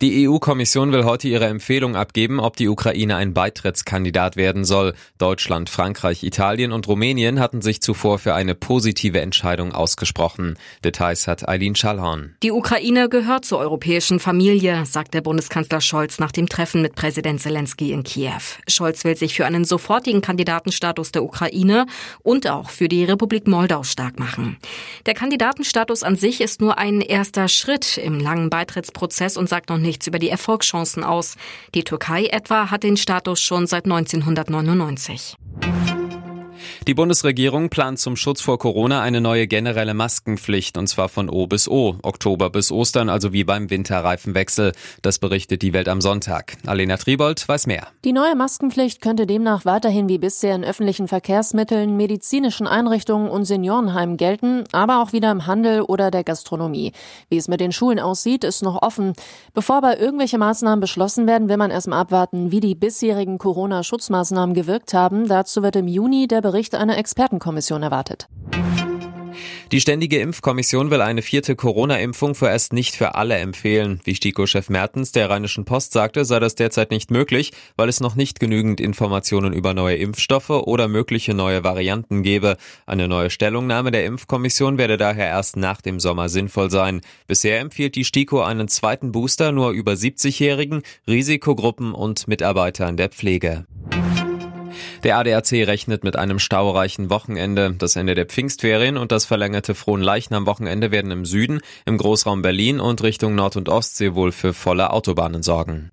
Die EU-Kommission will heute ihre Empfehlung abgeben, ob die Ukraine ein Beitrittskandidat werden soll. Deutschland, Frankreich, Italien und Rumänien hatten sich zuvor für eine positive Entscheidung ausgesprochen. Details hat Eileen Schallhorn. Die Ukraine gehört zur europäischen Familie, sagt der Bundeskanzler Scholz nach dem Treffen mit Präsident Zelensky in Kiew. Scholz will sich für einen sofortigen Kandidatenstatus der Ukraine und auch für die Republik Moldau stark machen. Der Kandidatenstatus an sich ist nur ein erster Schritt im langen Beitrittsprozess und sagt noch nichts über die Erfolgschancen aus. Die Türkei etwa hat den Status schon seit 1999. Die Bundesregierung plant zum Schutz vor Corona eine neue generelle Maskenpflicht und zwar von O bis O, Oktober bis Ostern, also wie beim Winterreifenwechsel. Das berichtet die Welt am Sonntag. Alena Tribold weiß mehr. Die neue Maskenpflicht könnte demnach weiterhin wie bisher in öffentlichen Verkehrsmitteln, medizinischen Einrichtungen und Seniorenheimen gelten, aber auch wieder im Handel oder der Gastronomie. Wie es mit den Schulen aussieht, ist noch offen. Bevor aber irgendwelche Maßnahmen beschlossen werden, will man erstmal abwarten, wie die bisherigen Corona-Schutzmaßnahmen gewirkt haben. Dazu wird im Juni der Bericht Bericht einer Expertenkommission erwartet. Die Ständige Impfkommission will eine vierte Corona-Impfung vorerst nicht für alle empfehlen. Wie STIKO-Chef Mertens der Rheinischen Post sagte, sei das derzeit nicht möglich, weil es noch nicht genügend Informationen über neue Impfstoffe oder mögliche neue Varianten gebe. Eine neue Stellungnahme der Impfkommission werde daher erst nach dem Sommer sinnvoll sein. Bisher empfiehlt die STIKO einen zweiten Booster nur über 70-Jährigen, Risikogruppen und Mitarbeitern der Pflege. Der ADAC rechnet mit einem staureichen Wochenende. Das Ende der Pfingstferien und das verlängerte Frohenleichnam-Wochenende werden im Süden, im Großraum Berlin und Richtung Nord- und Ostsee wohl für volle Autobahnen sorgen.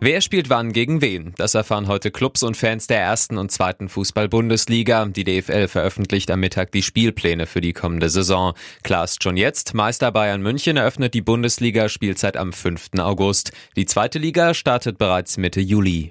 Wer spielt wann gegen wen? Das erfahren heute Clubs und Fans der ersten und zweiten Fußball-Bundesliga. Die DFL veröffentlicht am Mittag die Spielpläne für die kommende Saison. Klar ist schon jetzt, Meister Bayern München eröffnet die Bundesliga-Spielzeit am 5. August. Die zweite Liga startet bereits Mitte Juli.